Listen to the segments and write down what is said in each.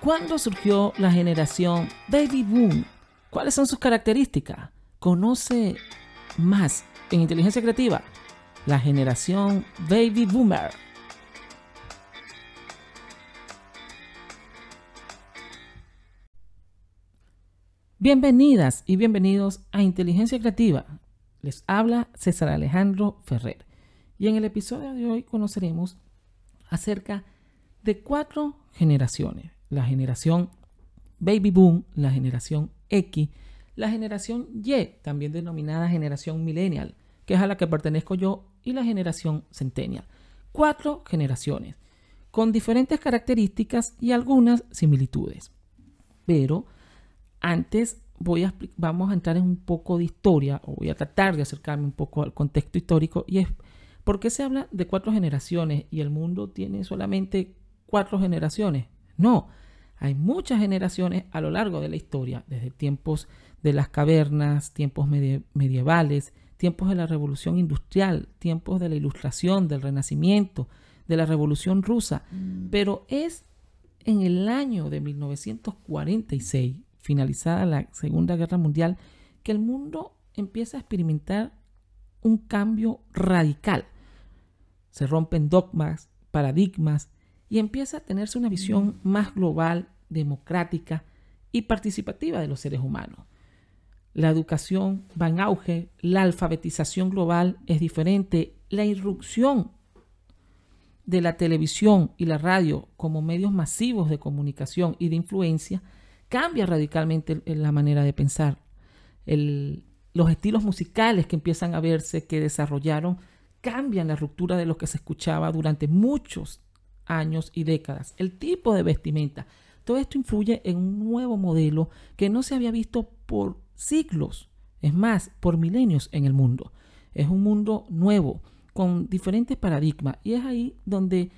¿Cuándo surgió la generación Baby Boom? ¿Cuáles son sus características? Conoce más en inteligencia creativa la generación Baby Boomer. Bienvenidas y bienvenidos a Inteligencia Creativa. Les habla César Alejandro Ferrer. Y en el episodio de hoy conoceremos acerca de cuatro generaciones. La generación Baby Boom, la generación X, la generación Y, también denominada generación Millennial, que es a la que pertenezco yo, y la generación Centennial. Cuatro generaciones, con diferentes características y algunas similitudes. Pero antes voy a, vamos a entrar en un poco de historia, o voy a tratar de acercarme un poco al contexto histórico, y es por qué se habla de cuatro generaciones y el mundo tiene solamente cuatro generaciones. No, hay muchas generaciones a lo largo de la historia, desde tiempos de las cavernas, tiempos medievales, tiempos de la revolución industrial, tiempos de la ilustración, del renacimiento, de la revolución rusa. Mm. Pero es en el año de 1946 finalizada la Segunda Guerra Mundial, que el mundo empieza a experimentar un cambio radical. Se rompen dogmas, paradigmas y empieza a tenerse una visión más global, democrática y participativa de los seres humanos. La educación va en auge, la alfabetización global es diferente, la irrupción de la televisión y la radio como medios masivos de comunicación y de influencia cambia radicalmente la manera de pensar. los estilos musicales que empiezan a verse, que desarrollaron, cambian la ruptura de lo que se escuchaba durante muchos años y décadas. El tipo de vestimenta. Todo esto influye en un nuevo modelo que no se había visto por siglos, es más, por milenios en el mundo. Es un mundo nuevo, con diferentes paradigmas. Y es ahí donde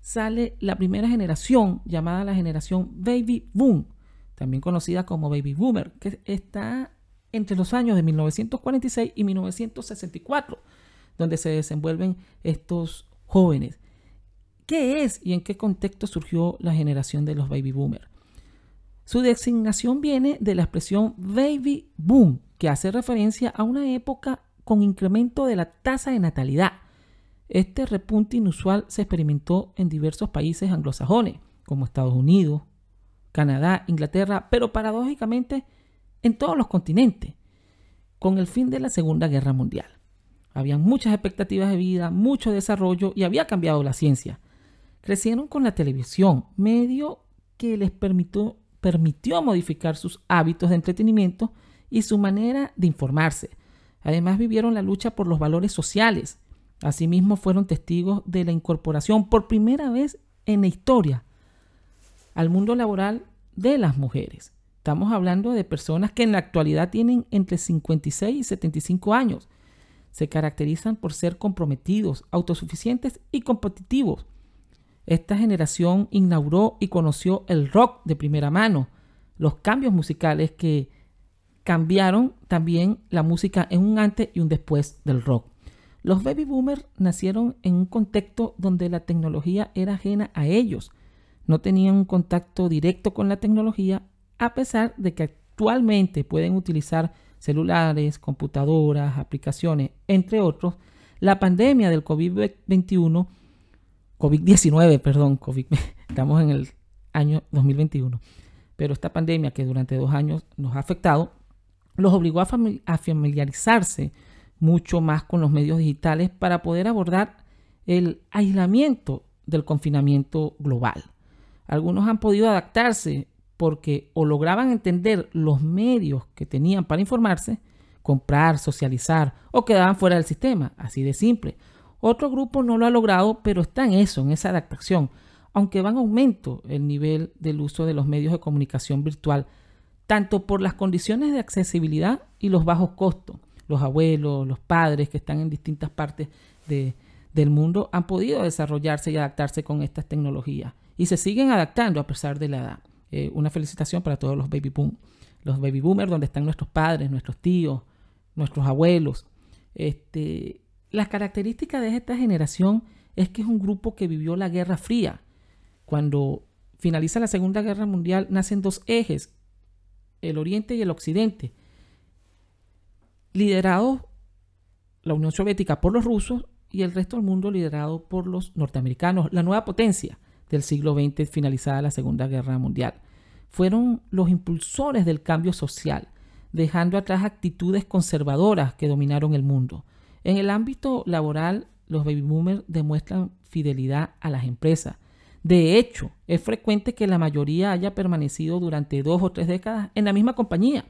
sale la primera generación, llamada la generación Baby Boom, también conocida como Baby Boomer, que está entre los años de 1946 y 1964, donde se desenvuelven estos jóvenes. ¿Qué es y en qué contexto surgió la generación de los Baby Boomer? Su designación viene de la expresión Baby Boom, que hace referencia a una época con incremento de la tasa de natalidad. Este repunte inusual se experimentó en diversos países anglosajones, como Estados Unidos, Canadá, Inglaterra, pero paradójicamente en todos los continentes, con el fin de la Segunda Guerra Mundial. Habían muchas expectativas de vida, mucho desarrollo y había cambiado la ciencia. Crecieron con la televisión, medio que les permitió, permitió modificar sus hábitos de entretenimiento y su manera de informarse. Además vivieron la lucha por los valores sociales. Asimismo fueron testigos de la incorporación por primera vez en la historia al mundo laboral de las mujeres. Estamos hablando de personas que en la actualidad tienen entre 56 y 75 años. Se caracterizan por ser comprometidos, autosuficientes y competitivos. Esta generación inauguró y conoció el rock de primera mano, los cambios musicales que cambiaron también la música en un antes y un después del rock. Los baby boomers nacieron en un contexto donde la tecnología era ajena a ellos. No tenían un contacto directo con la tecnología, a pesar de que actualmente pueden utilizar celulares, computadoras, aplicaciones, entre otros, la pandemia del COVID-21, COVID-19, perdón, COVID, estamos en el año 2021, pero esta pandemia que durante dos años nos ha afectado, los obligó a, a familiarizarse mucho más con los medios digitales para poder abordar el aislamiento del confinamiento global. Algunos han podido adaptarse porque o lograban entender los medios que tenían para informarse, comprar, socializar o quedaban fuera del sistema, así de simple. Otro grupo no lo ha logrado, pero está en eso, en esa adaptación, aunque va en aumento el nivel del uso de los medios de comunicación virtual, tanto por las condiciones de accesibilidad y los bajos costos. Los abuelos, los padres que están en distintas partes del mundo han podido desarrollarse y adaptarse con estas tecnologías y se siguen adaptando a pesar de la edad. Eh, una felicitación para todos los baby boom, los baby boomers, donde están nuestros padres, nuestros tíos, nuestros abuelos. Este, las características de esta generación es que es un grupo que vivió la Guerra Fría, cuando finaliza la Segunda Guerra Mundial, nacen dos ejes, el Oriente y el Occidente, liderados la Unión Soviética por los rusos y el resto del mundo liderado por los norteamericanos, la nueva potencia del siglo XX finalizada la Segunda Guerra Mundial. Fueron los impulsores del cambio social, dejando atrás actitudes conservadoras que dominaron el mundo. En el ámbito laboral, los baby boomers demuestran fidelidad a las empresas. De hecho, es frecuente que la mayoría haya permanecido durante dos o tres décadas en la misma compañía.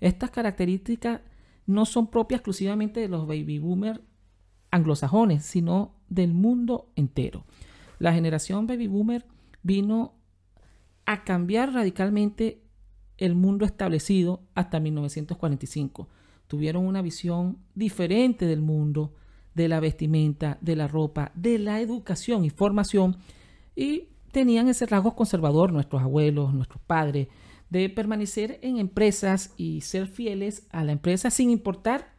Estas características no son propias exclusivamente de los baby boomers anglosajones, sino del mundo entero. La generación baby boomer vino a cambiar radicalmente el mundo establecido hasta 1945. Tuvieron una visión diferente del mundo, de la vestimenta, de la ropa, de la educación y formación y tenían ese rasgo conservador nuestros abuelos, nuestros padres, de permanecer en empresas y ser fieles a la empresa sin importar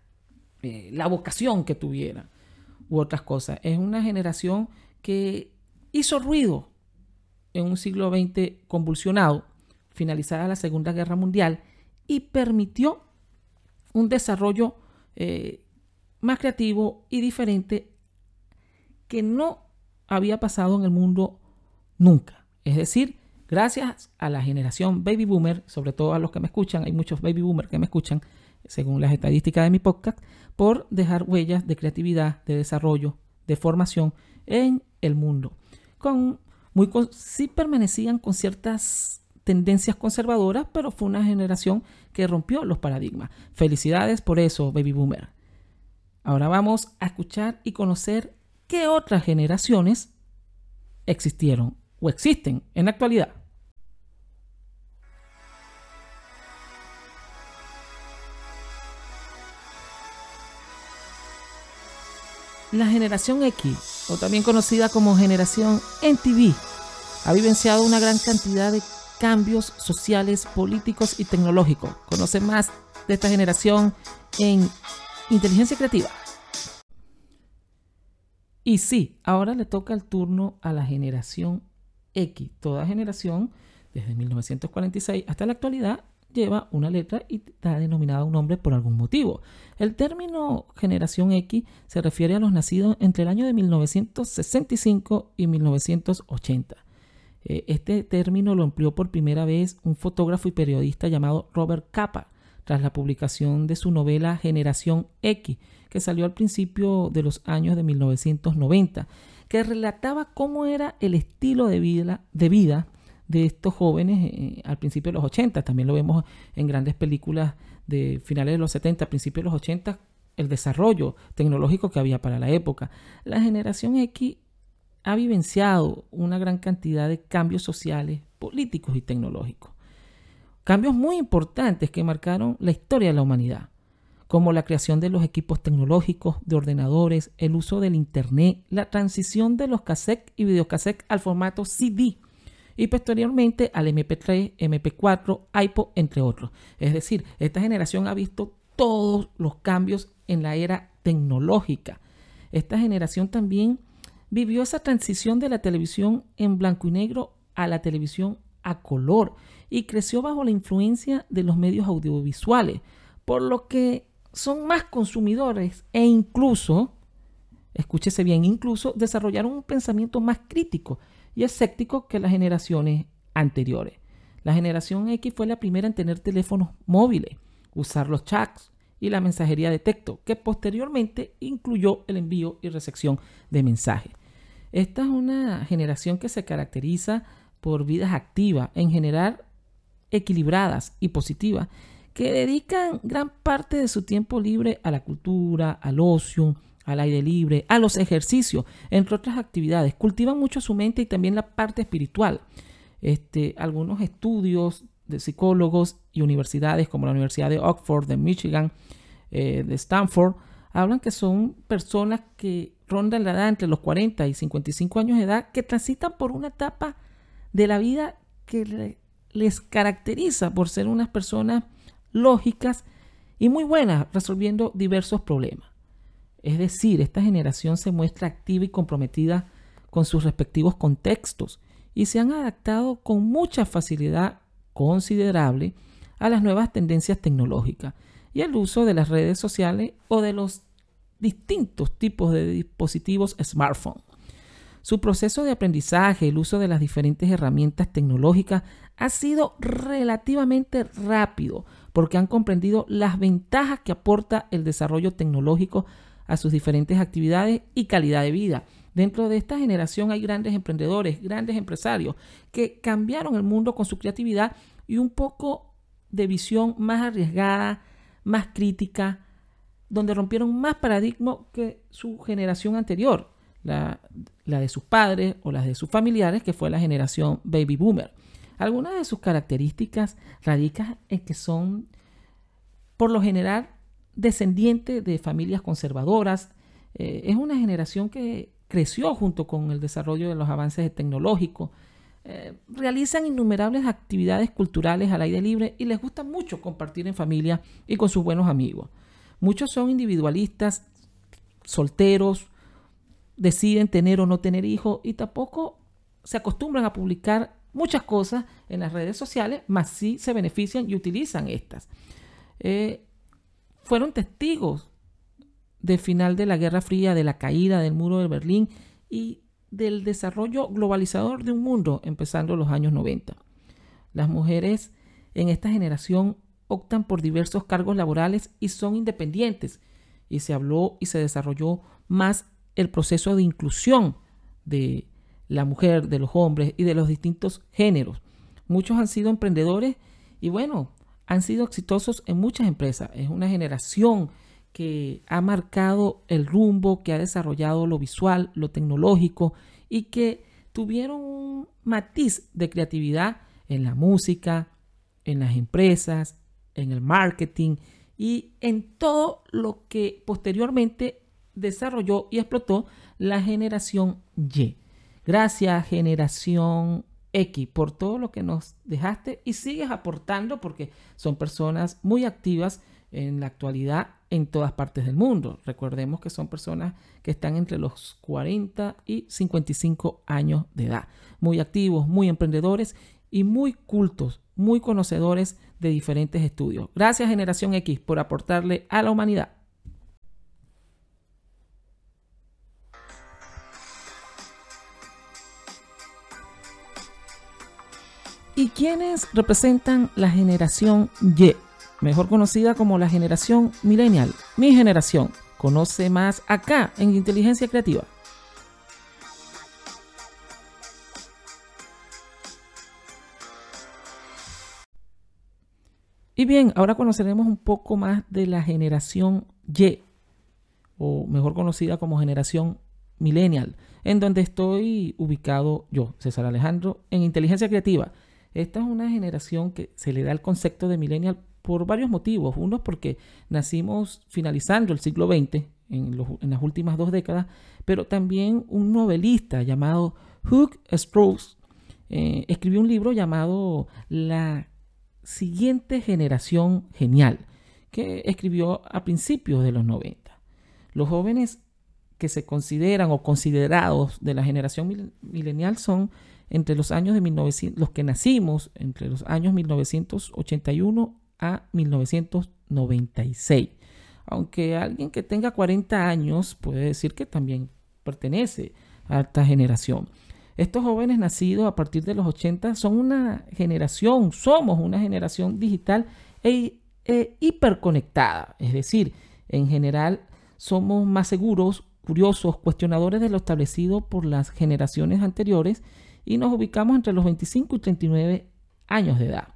eh, la vocación que tuvieran u otras cosas. Es una generación que hizo ruido en un siglo XX convulsionado, finalizada la Segunda Guerra Mundial, y permitió un desarrollo eh, más creativo y diferente que no había pasado en el mundo nunca. Es decir, gracias a la generación baby boomer, sobre todo a los que me escuchan, hay muchos baby boomers que me escuchan, según las estadísticas de mi podcast, por dejar huellas de creatividad, de desarrollo, de formación en el mundo. Con, muy, sí permanecían con ciertas tendencias conservadoras, pero fue una generación que rompió los paradigmas. Felicidades por eso, baby boomer. Ahora vamos a escuchar y conocer qué otras generaciones existieron o existen en la actualidad. La generación X, o también conocida como generación NTV, ha vivenciado una gran cantidad de cambios sociales, políticos y tecnológicos. Conoce más de esta generación en Inteligencia Creativa. Y sí, ahora le toca el turno a la generación X. Toda generación, desde 1946 hasta la actualidad, lleva una letra y está denominada un nombre por algún motivo. El término generación X se refiere a los nacidos entre el año de 1965 y 1980. Eh, este término lo empleó por primera vez un fotógrafo y periodista llamado Robert Capa tras la publicación de su novela Generación X, que salió al principio de los años de 1990, que relataba cómo era el estilo de vida, de vida de estos jóvenes eh, al principio de los 80. También lo vemos en grandes películas de finales de los 70, principios de los 80, el desarrollo tecnológico que había para la época. La generación X ha vivenciado una gran cantidad de cambios sociales, políticos y tecnológicos. Cambios muy importantes que marcaron la historia de la humanidad, como la creación de los equipos tecnológicos, de ordenadores, el uso del Internet, la transición de los cassettes y videocassettes al formato CD y posteriormente al MP3, MP4, iPod, entre otros. Es decir, esta generación ha visto todos los cambios en la era tecnológica. Esta generación también vivió esa transición de la televisión en blanco y negro a la televisión a color y creció bajo la influencia de los medios audiovisuales, por lo que son más consumidores e incluso, escúchese bien, incluso desarrollaron un pensamiento más crítico y escéptico que las generaciones anteriores. La generación X fue la primera en tener teléfonos móviles, usar los chats y la mensajería de texto, que posteriormente incluyó el envío y recepción de mensajes. Esta es una generación que se caracteriza por vidas activas, en general equilibradas y positivas, que dedican gran parte de su tiempo libre a la cultura, al ocio, al aire libre, a los ejercicios, entre otras actividades. Cultivan mucho su mente y también la parte espiritual. Este, algunos estudios de psicólogos y universidades como la Universidad de Oxford, de Michigan, eh, de Stanford, hablan que son personas que rondan la edad entre los 40 y 55 años de edad, que transitan por una etapa de la vida que les caracteriza por ser unas personas lógicas y muy buenas resolviendo diversos problemas. Es decir, esta generación se muestra activa y comprometida con sus respectivos contextos y se han adaptado con mucha facilidad considerable a las nuevas tendencias tecnológicas y el uso de las redes sociales o de los distintos tipos de dispositivos smartphone. Su proceso de aprendizaje, el uso de las diferentes herramientas tecnológicas ha sido relativamente rápido porque han comprendido las ventajas que aporta el desarrollo tecnológico a sus diferentes actividades y calidad de vida. Dentro de esta generación hay grandes emprendedores, grandes empresarios que cambiaron el mundo con su creatividad y un poco de visión más arriesgada, más crítica, donde rompieron más paradigmas que su generación anterior, la, de sus padres o las de sus familiares, que fue la generación baby boomer. Algunas de sus características radican en que son, por lo general, descendientes de familias conservadoras. Eh, es una generación que creció junto con el desarrollo de los avances tecnológicos. Eh, realizan innumerables actividades culturales al aire libre y les gusta mucho compartir en familia y con sus buenos amigos. Muchos son individualistas, solteros, deciden tener o no tener hijos y tampoco se acostumbran a publicar muchas cosas en las redes sociales, más sí se benefician y utilizan estas. Eh, fueron testigos del final de la Guerra Fría, de la caída del muro de Berlín y del desarrollo globalizador de un mundo empezando los años 90. Las mujeres en esta generación optan por diversos cargos laborales y son independientes y se habló y se desarrolló más el proceso de inclusión de la mujer, de los hombres y de los distintos géneros. Muchos han sido emprendedores y bueno, han sido exitosos en muchas empresas. Es una generación que ha marcado el rumbo, que ha desarrollado lo visual, lo tecnológico y que tuvieron un matiz de creatividad en la música, en las empresas, en el marketing y en todo lo que posteriormente desarrolló y explotó la generación Y. Gracias, generación X, por todo lo que nos dejaste y sigues aportando porque son personas muy activas en la actualidad en todas partes del mundo. Recordemos que son personas que están entre los 40 y 55 años de edad. Muy activos, muy emprendedores y muy cultos, muy conocedores de diferentes estudios. Gracias Generación X por aportarle a la humanidad. ¿Y quiénes representan la generación Y? Mejor conocida como la generación millennial. Mi generación. Conoce más acá en Inteligencia Creativa. Y bien, ahora conoceremos un poco más de la generación Y, o mejor conocida como generación millennial, en donde estoy ubicado yo, César Alejandro, en Inteligencia Creativa. Esta es una generación que se le da el concepto de millennial por varios motivos. Uno es porque nacimos finalizando el siglo XX, en, las últimas dos décadas, pero también un novelista llamado Hugh Spruce eh, escribió un libro llamado La siguiente generación genial, que escribió a principios de los 90. Los jóvenes que se consideran o considerados de la generación milenial son entre los años de 1900, los que nacimos entre los años 1981 a 1996. Aunque alguien que tenga 40 años puede decir que también pertenece a esta generación. Estos jóvenes nacidos a partir de los 80 son una generación, somos una generación digital e, e hiperconectada. Es decir, en general somos más seguros, curiosos, cuestionadores de lo establecido por las generaciones anteriores y nos ubicamos entre los 25 y 39 años de edad.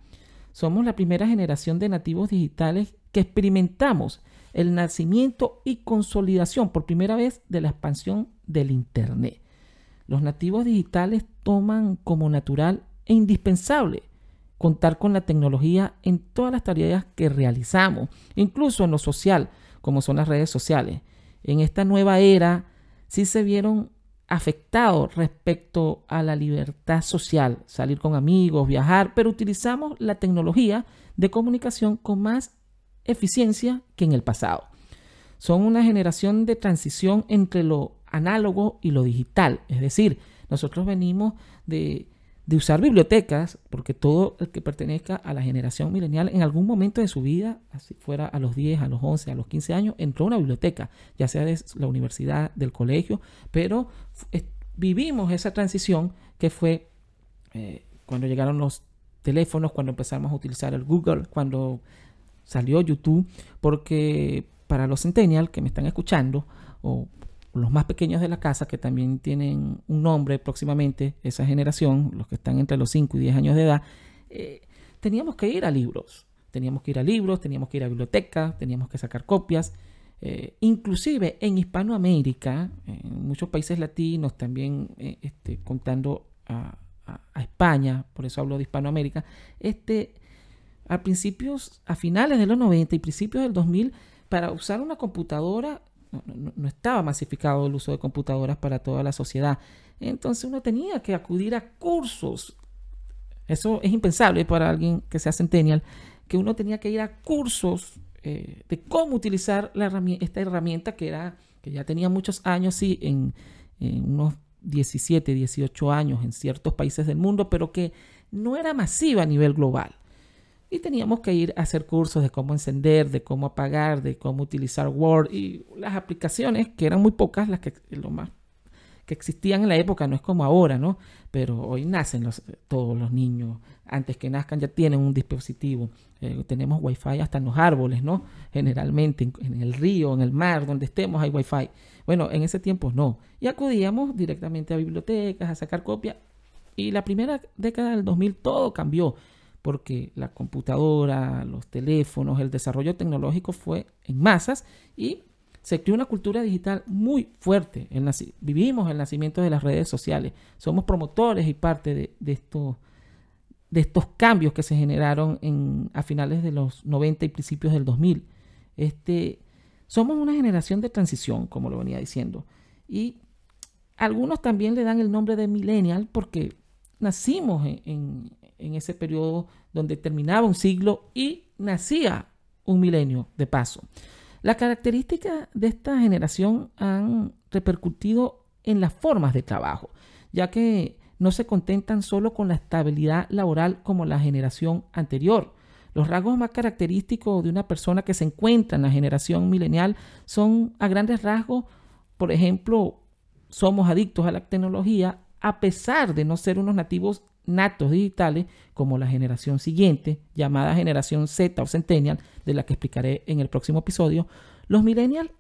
Somos la primera generación de nativos digitales que experimentamos el nacimiento y consolidación por primera vez de la expansión del Internet. Los nativos digitales toman como natural e indispensable contar con la tecnología en todas las tareas que realizamos, incluso en lo social, como son las redes sociales. En esta nueva era sí se vieron afectado respecto a la libertad social, salir con amigos, viajar, pero utilizamos la tecnología de comunicación con más eficiencia que en el pasado. Son una generación de transición entre lo análogo y lo digital, es decir, nosotros venimos de de usar bibliotecas, porque todo el que pertenezca a la generación milenial en algún momento de su vida, así fuera a los 10, a los 11, a los 15 años, entró a una biblioteca, ya sea de la universidad, del colegio, pero vivimos esa transición que fue eh, cuando llegaron los teléfonos, cuando empezamos a utilizar el Google, cuando salió YouTube, porque para los centennials que me están escuchando, o los más pequeños de la casa, que también tienen un nombre próximamente, esa generación, los que están entre los 5 y 10 años de edad, eh, teníamos que ir a libros. Teníamos que ir a libros, teníamos que ir a bibliotecas, teníamos que sacar copias. Eh, inclusive en Hispanoamérica, en muchos países latinos, también eh, este, contando a, España, por eso hablo de Hispanoamérica, este, a principios, a finales de los 90 y principios del 2000, para usar una computadora no, estaba masificado el uso de computadoras para toda la sociedad. Entonces uno tenía que acudir a cursos. Eso es impensable para alguien que sea centennial, que uno tenía que ir a cursos eh, de cómo utilizar la esta herramienta que era que ya tenía muchos años, sí, en, en unos 17, 18 años en ciertos países del mundo, pero que no era masiva a nivel global y teníamos que ir a hacer cursos de cómo encender, de cómo apagar, de cómo utilizar Word y las aplicaciones, que eran muy pocas las que lo más que existían en la época, no es como ahora, ¿no? Pero hoy nacen los, todos los niños, antes que nazcan ya tienen un dispositivo. Eh, tenemos wifi hasta en los árboles, ¿no? Generalmente en, el río, en el mar, donde estemos hay wifi. Bueno, en ese tiempo no. Y acudíamos directamente a bibliotecas, a sacar copias. Y la primera década del 2000 todo cambió porque la computadora, los teléfonos, el desarrollo tecnológico fue en masas y se creó una cultura digital muy fuerte. vivimos el nacimiento de las redes sociales. Somos promotores y parte de, estos, cambios que se generaron en, a finales de los 90 y principios del 2000. Este, somos una generación de transición, como lo venía diciendo. Y algunos también le dan el nombre de millennial porque nacimos en ese periodo donde terminaba un siglo y nacía un milenio de paso. Las características de esta generación han repercutido en las formas de trabajo, ya que no se contentan solo con la estabilidad laboral como la generación anterior. Los rasgos más característicos de una persona que se encuentra en la generación milenial son a grandes rasgos, por ejemplo, somos adictos a la tecnología a pesar de no ser unos nativos natos digitales como la generación siguiente, llamada generación Z o Centennial, de la que explicaré en el próximo episodio, los millennials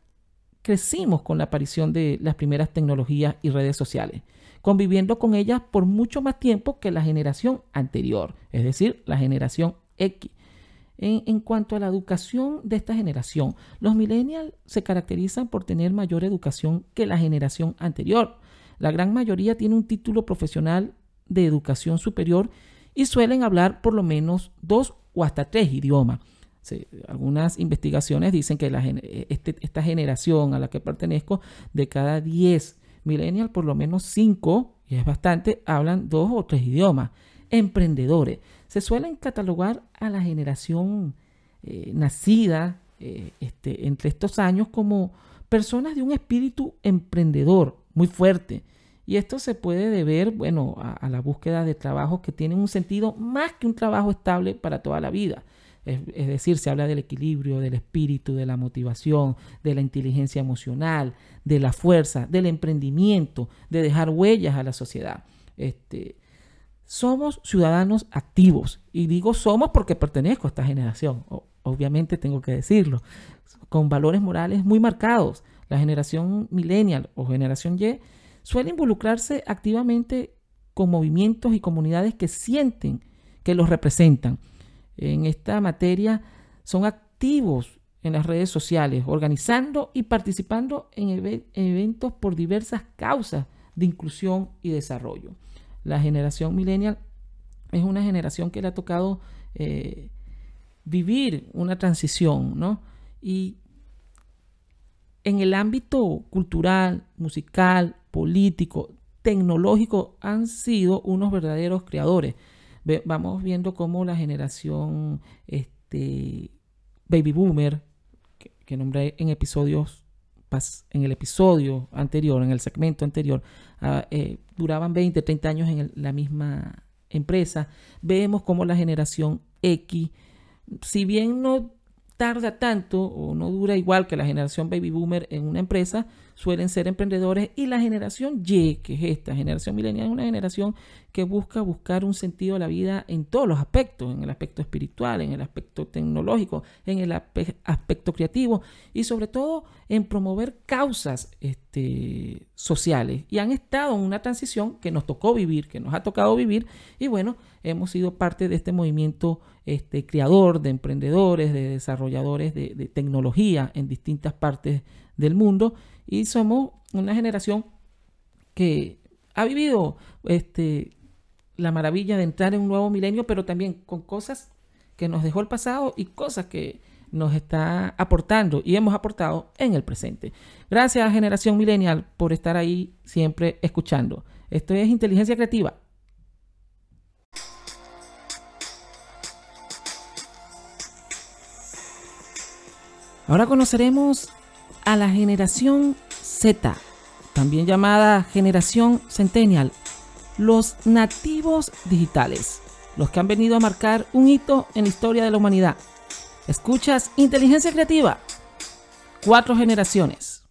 crecimos con la aparición de las primeras tecnologías y redes sociales, conviviendo con ellas por mucho más tiempo que la generación anterior, es decir, la generación X. En, en, cuanto a la educación de esta generación, los millennials se caracterizan por tener mayor educación que la generación anterior. La gran mayoría tiene un título profesional de educación superior y suelen hablar por lo menos dos o hasta tres idiomas. algunas investigaciones dicen que la, este, esta generación a la que pertenezco, de cada 10 millennials, por lo menos 5, y es bastante, hablan dos o tres idiomas. Emprendedores. Se suelen catalogar a la generación eh, nacida eh, este, entre estos años como personas de un espíritu emprendedor muy fuerte y esto se puede deber, bueno, a, la búsqueda de trabajos que tienen un sentido más que un trabajo estable para toda la vida. Es, decir, se habla del equilibrio, del espíritu, de la motivación, de la inteligencia emocional, de la fuerza, del emprendimiento, de dejar huellas a la sociedad. Este, somos ciudadanos activos. Y digo somos porque pertenezco a esta generación. obviamente tengo que decirlo. Con valores morales muy marcados. La generación millennial o generación Y suele involucrarse activamente con movimientos y comunidades que sienten que los representan. En esta materia son activos en las redes sociales, organizando y participando en eventos por diversas causas de inclusión y desarrollo. La generación millennial es una generación que le ha tocado eh, vivir una transición, ¿no? Y en el ámbito cultural, musical, político, tecnológico, han sido unos verdaderos creadores. vamos viendo cómo la generación este, baby boomer, que, nombré en episodios en el episodio anterior, en el segmento anterior, ah, eh, duraban 20, 30 años en la misma empresa, vemos como la generación X, si bien no tarda tanto o no dura igual que la generación baby boomer en una empresa, suelen ser emprendedores y la generación Y, que es esta generación milenial, es una generación que busca buscar un sentido de la vida en todos los aspectos, en el aspecto espiritual, en el aspecto tecnológico, en el aspecto creativo y sobre todo en promover causas este, sociales. Y han estado en una transición que nos tocó vivir, que nos ha tocado vivir y bueno, hemos sido parte de este movimiento este, creador de emprendedores, de desarrolladores de, tecnología en distintas partes del mundo y somos una generación que ha vivido este, la maravilla de entrar en un nuevo milenio, pero también con cosas que nos dejó el pasado y cosas que nos está aportando y hemos aportado en el presente. Gracias generación millennial por estar ahí siempre escuchando. Esto es inteligencia creativa. Ahora conoceremos a la generación Z, también llamada generación centennial, los nativos digitales, los que han venido a marcar un hito en la historia de la humanidad. Escuchas Inteligencia Creativa, cuatro generaciones.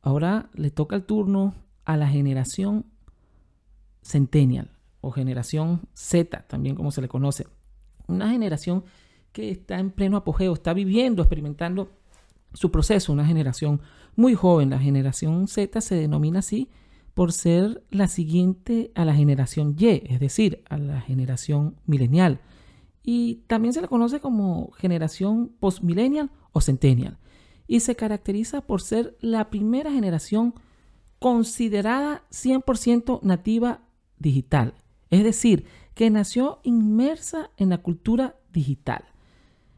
Ahora le toca el turno a la generación centennial o generación Z, también como se le conoce. Una generación que está en pleno apogeo, está viviendo, experimentando su proceso, una generación muy joven. La generación Z se denomina así por ser la siguiente a la generación Y, es decir, a la generación milenial. Y también se le conoce como generación postmillennial o centennial. Y se caracteriza por ser la primera generación considerada 100% nativa digital. Es decir, que nació inmersa en la cultura digital.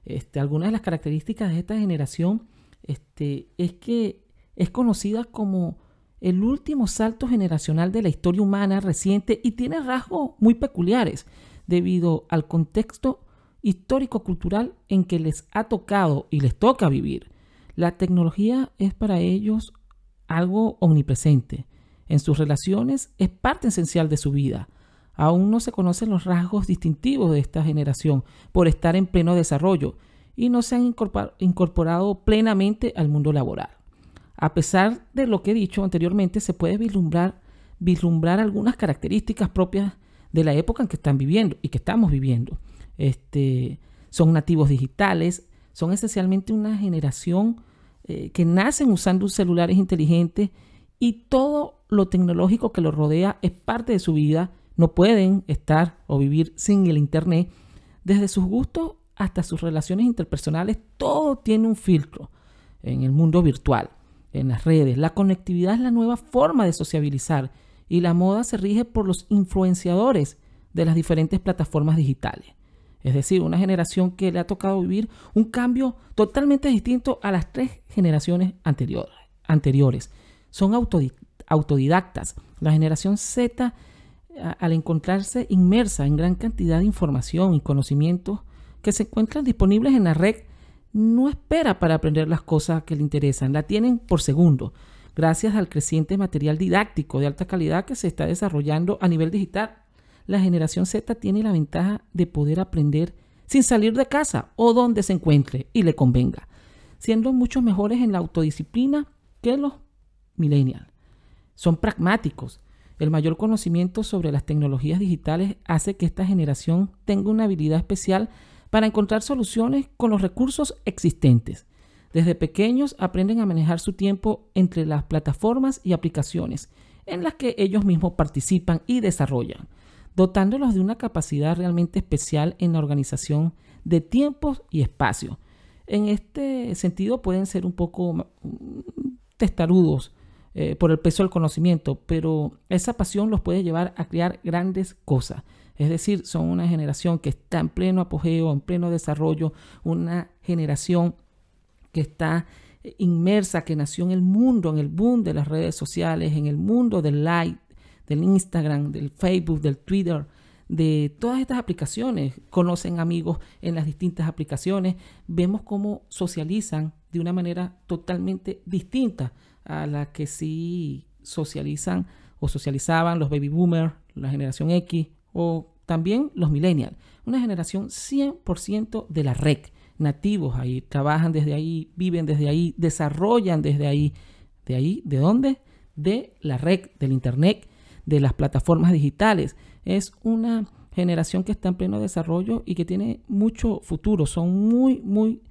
Este, algunas de las características de esta generación este, es que es conocida como el último salto generacional de la historia humana reciente y tiene rasgos muy peculiares debido al contexto histórico-cultural en que les ha tocado y les toca vivir. La tecnología es para ellos algo omnipresente. En sus relaciones es parte esencial de su vida. Aún no se conocen los rasgos distintivos de esta generación por estar en pleno desarrollo y no se han incorporado plenamente al mundo laboral. A pesar de lo que he dicho anteriormente, se puede vislumbrar, algunas características propias de la época en que están viviendo y que estamos viviendo. Este, son nativos digitales, son esencialmente una generación eh, que nacen usando celulares inteligentes y todo lo tecnológico que los rodea es parte de su vida no pueden estar o vivir sin el Internet. Desde sus gustos hasta sus relaciones interpersonales, todo tiene un filtro en el mundo virtual, en las redes. La conectividad es la nueva forma de sociabilizar y la moda se rige por los influenciadores de las diferentes plataformas digitales. Es decir, una generación que le ha tocado vivir un cambio totalmente distinto a las tres generaciones anteriores. Son autodidactas. La generación Z al encontrarse inmersa en gran cantidad de información y conocimientos que se encuentran disponibles en la red, no espera para aprender las cosas que le interesan, la tienen por segundo, gracias al creciente material didáctico de alta calidad que se está desarrollando a nivel digital. La generación Z tiene la ventaja de poder aprender sin salir de casa o donde se encuentre y le convenga, siendo mucho mejores en la autodisciplina que los millennials. Son pragmáticos, el mayor conocimiento sobre las tecnologías digitales hace que esta generación tenga una habilidad especial para encontrar soluciones con los recursos existentes. Desde pequeños aprenden a manejar su tiempo entre las plataformas y aplicaciones en las que ellos mismos participan y desarrollan, dotándolos de una capacidad realmente especial en la organización de tiempos y espacios. En este sentido pueden ser un poco mm, testarudos eh, por el peso del conocimiento, pero esa pasión los puede llevar a crear grandes cosas. Es decir, son una generación que está en pleno apogeo, en pleno desarrollo, una generación que está inmersa, que nació en el mundo, en el boom de las redes sociales, en el mundo del like, del Instagram, del Facebook, del Twitter, de todas estas aplicaciones, conocen amigos en las distintas aplicaciones, vemos cómo socializan de una manera totalmente distinta a la que sí socializan o socializaban los baby boomers, la generación X o también los millennials. Una generación 100% de la red, nativos ahí, trabajan desde ahí, viven desde ahí, desarrollan desde ahí. ¿De ahí? ¿De dónde? De la red, del Internet, de las plataformas digitales. Es una generación que está en pleno desarrollo y que tiene mucho futuro. Son muy, muy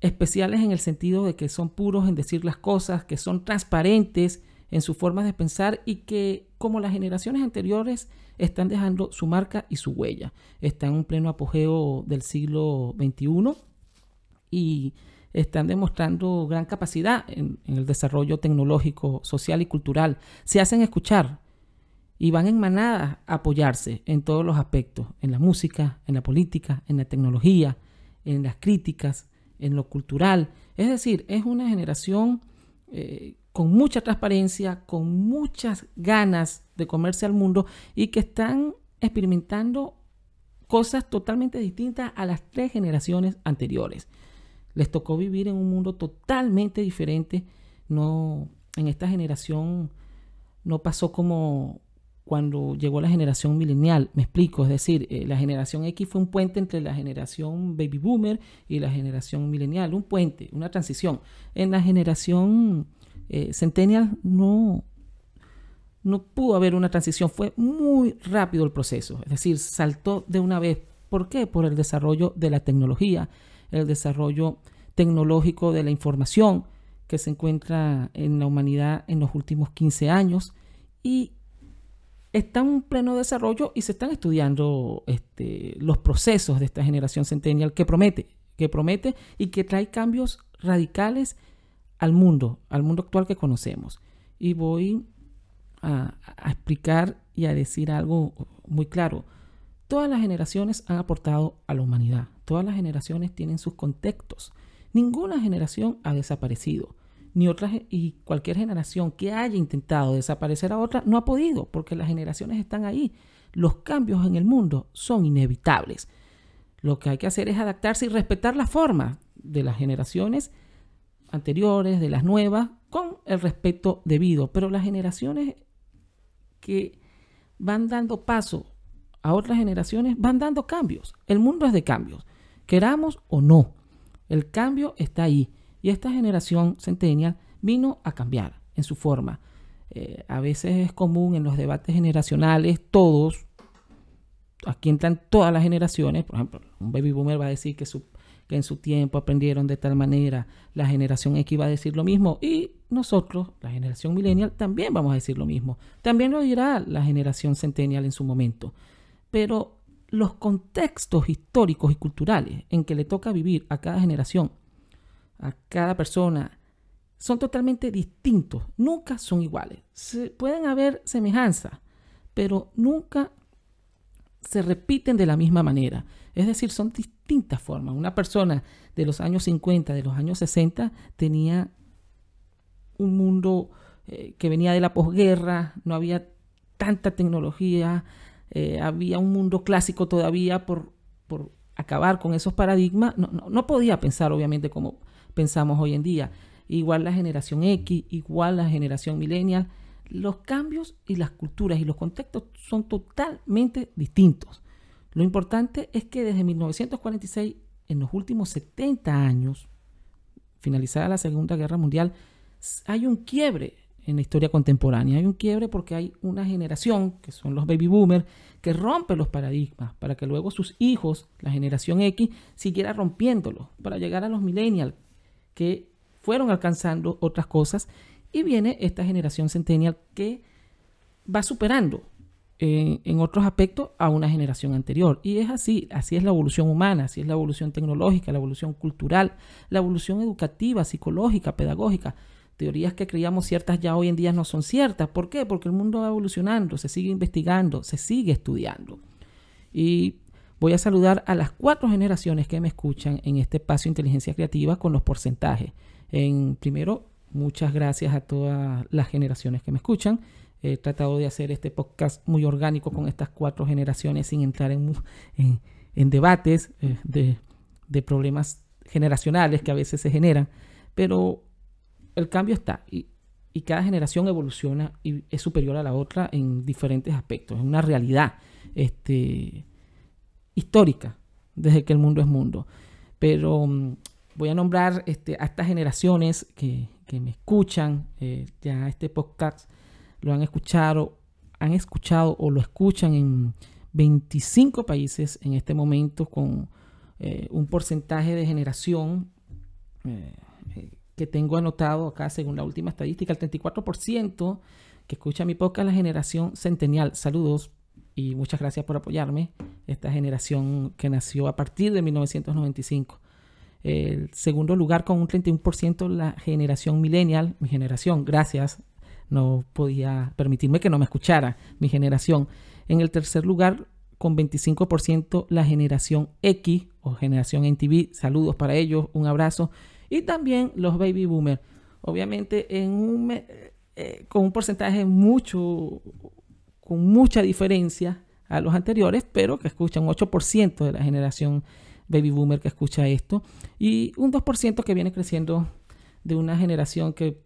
especiales en el sentido de que son puros en decir las cosas, que son transparentes en su forma de pensar y que como las generaciones anteriores están dejando su marca y su huella. Está en un pleno apogeo del siglo XXI y están demostrando gran capacidad en, el desarrollo tecnológico, social y cultural. Se hacen escuchar y van en manada a apoyarse en todos los aspectos, en la música, en la política, en la tecnología, en las críticas, en lo cultural. Es decir, es una generación eh, con mucha transparencia, con muchas ganas de comerse al mundo y que están experimentando cosas totalmente distintas a las tres generaciones anteriores. Les tocó vivir en un mundo totalmente diferente. No, en esta generación no pasó como cuando llegó la generación milenial. Me explico, es decir, eh, la generación X fue un puente entre la generación baby boomer y la generación milenial, un puente, una transición. En la generación eh, Centennial no, no pudo haber una transición, fue muy rápido el proceso, es decir, saltó de una vez. ¿Por qué? Por el desarrollo de la tecnología, el desarrollo tecnológico de la información que se encuentra en la humanidad en los últimos 15 años y está en pleno desarrollo y se están estudiando este, los procesos de esta generación centennial que promete, que promete y que trae cambios radicales al mundo, al mundo actual que conocemos. Y voy a, explicar y a decir algo muy claro. Todas las generaciones han aportado a la humanidad. Todas las generaciones tienen sus contextos. Ninguna generación ha desaparecido. Ni otra, y cualquier generación que haya intentado desaparecer a otra no ha podido, porque las generaciones están ahí. Los cambios en el mundo son inevitables. Lo que hay que hacer es adaptarse y respetar la forma de las generaciones anteriores, de las nuevas, con el respeto debido. Pero las generaciones que van dando paso a otras generaciones van dando cambios. El mundo es de cambios, queramos o no. El cambio está ahí. Y esta generación centennial vino a cambiar en su forma. Eh, a veces es común en los debates generacionales, todos, aquí entran todas las generaciones, por ejemplo, un baby boomer va a decir que que en su tiempo aprendieron de tal manera, la generación X va a decir lo mismo y nosotros, la generación millennial, también vamos a decir lo mismo. También lo dirá la generación centennial en su momento. Pero los contextos históricos y culturales en que le toca vivir a cada generación, a cada persona, son totalmente distintos, nunca son iguales. pueden haber semejanzas, pero nunca se repiten de la misma manera. Es decir, son distintas formas. Una persona de los años 50, de los años 60, tenía un mundo eh, que venía de la posguerra, no había tanta tecnología, eh, había un mundo clásico todavía por, por acabar con esos paradigmas. No, no, podía pensar, obviamente, como pensamos hoy en día. Igual la generación X, igual la generación millennial. Los cambios y las culturas y los contextos son totalmente distintos. Lo importante es que desde 1946, en los últimos 70 años, finalizada la Segunda Guerra Mundial, hay un quiebre en la historia contemporánea. Hay un quiebre porque hay una generación, que son los baby boomers, que rompe los paradigmas para que luego sus hijos, la generación X, siguiera rompiéndolos para llegar a los millennials, que fueron alcanzando otras cosas. Y viene esta generación centennial que va superando en otros aspectos a una generación anterior. Y es así, así es la evolución humana, así es la evolución tecnológica, la evolución cultural, la evolución educativa, psicológica, pedagógica. Teorías que creíamos ciertas ya hoy en día no son ciertas. ¿Por qué? Porque el mundo va evolucionando, se sigue investigando, se sigue estudiando. Y voy a saludar a las cuatro generaciones que me escuchan en este espacio inteligencia creativa con los porcentajes. En primero, muchas gracias a todas las generaciones que me escuchan He tratado de hacer este podcast muy orgánico con estas cuatro generaciones sin entrar en, en, debates eh, de, de, problemas generacionales que a veces se generan. Pero el cambio está y, y, cada generación evoluciona y es superior a la otra en diferentes aspectos. Es una realidad este, histórica desde que el mundo es mundo. Pero mm, voy a nombrar este, a estas generaciones que, que me escuchan. Eh, ya este podcast lo han escuchado, han escuchado o lo escuchan en 25 países en este momento con eh, un porcentaje de generación eh, que tengo anotado acá según la última estadística, el 34% que escucha mi podcast, la generación centenial. Saludos y muchas gracias por apoyarme. Esta generación que nació a partir de 1995. El segundo lugar con un 31% la generación millennial, mi generación. Gracias no podía permitirme que no me escuchara mi generación. En el tercer lugar, con 25%, la generación X o generación NTV. Saludos para ellos, un abrazo. Y también los baby boomers. Obviamente eh, con un porcentaje mucho, con mucha diferencia a los anteriores, pero que escuchan 8% de la generación baby boomer que escucha esto. Y un 2% que viene creciendo de una generación que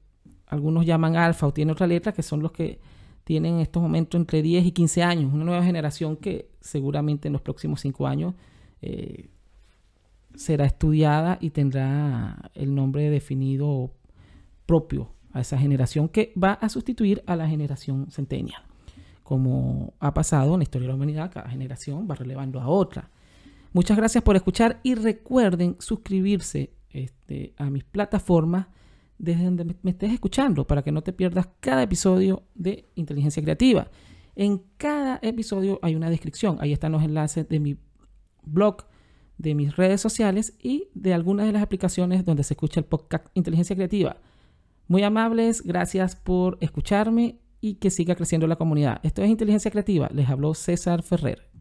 algunos llaman alfa o tiene otra letra, que son los que tienen en estos momentos entre 10 y 15 años, una nueva generación que seguramente en los próximos 5 años eh, será estudiada y tendrá el nombre definido propio a esa generación que va a sustituir a la generación centenial. Como ha pasado en la historia de la humanidad, cada generación va relevando a otra. Muchas gracias por escuchar y recuerden suscribirse este, a mis plataformas desde donde me estés escuchando para que no te pierdas cada episodio de Inteligencia Creativa. En cada episodio hay una descripción. Ahí están los enlaces de mi blog, de mis redes sociales y de algunas de las aplicaciones donde se escucha el podcast Inteligencia Creativa. Muy amables, gracias por escucharme y que siga creciendo la comunidad. Esto es Inteligencia Creativa. Les habló César Ferrer.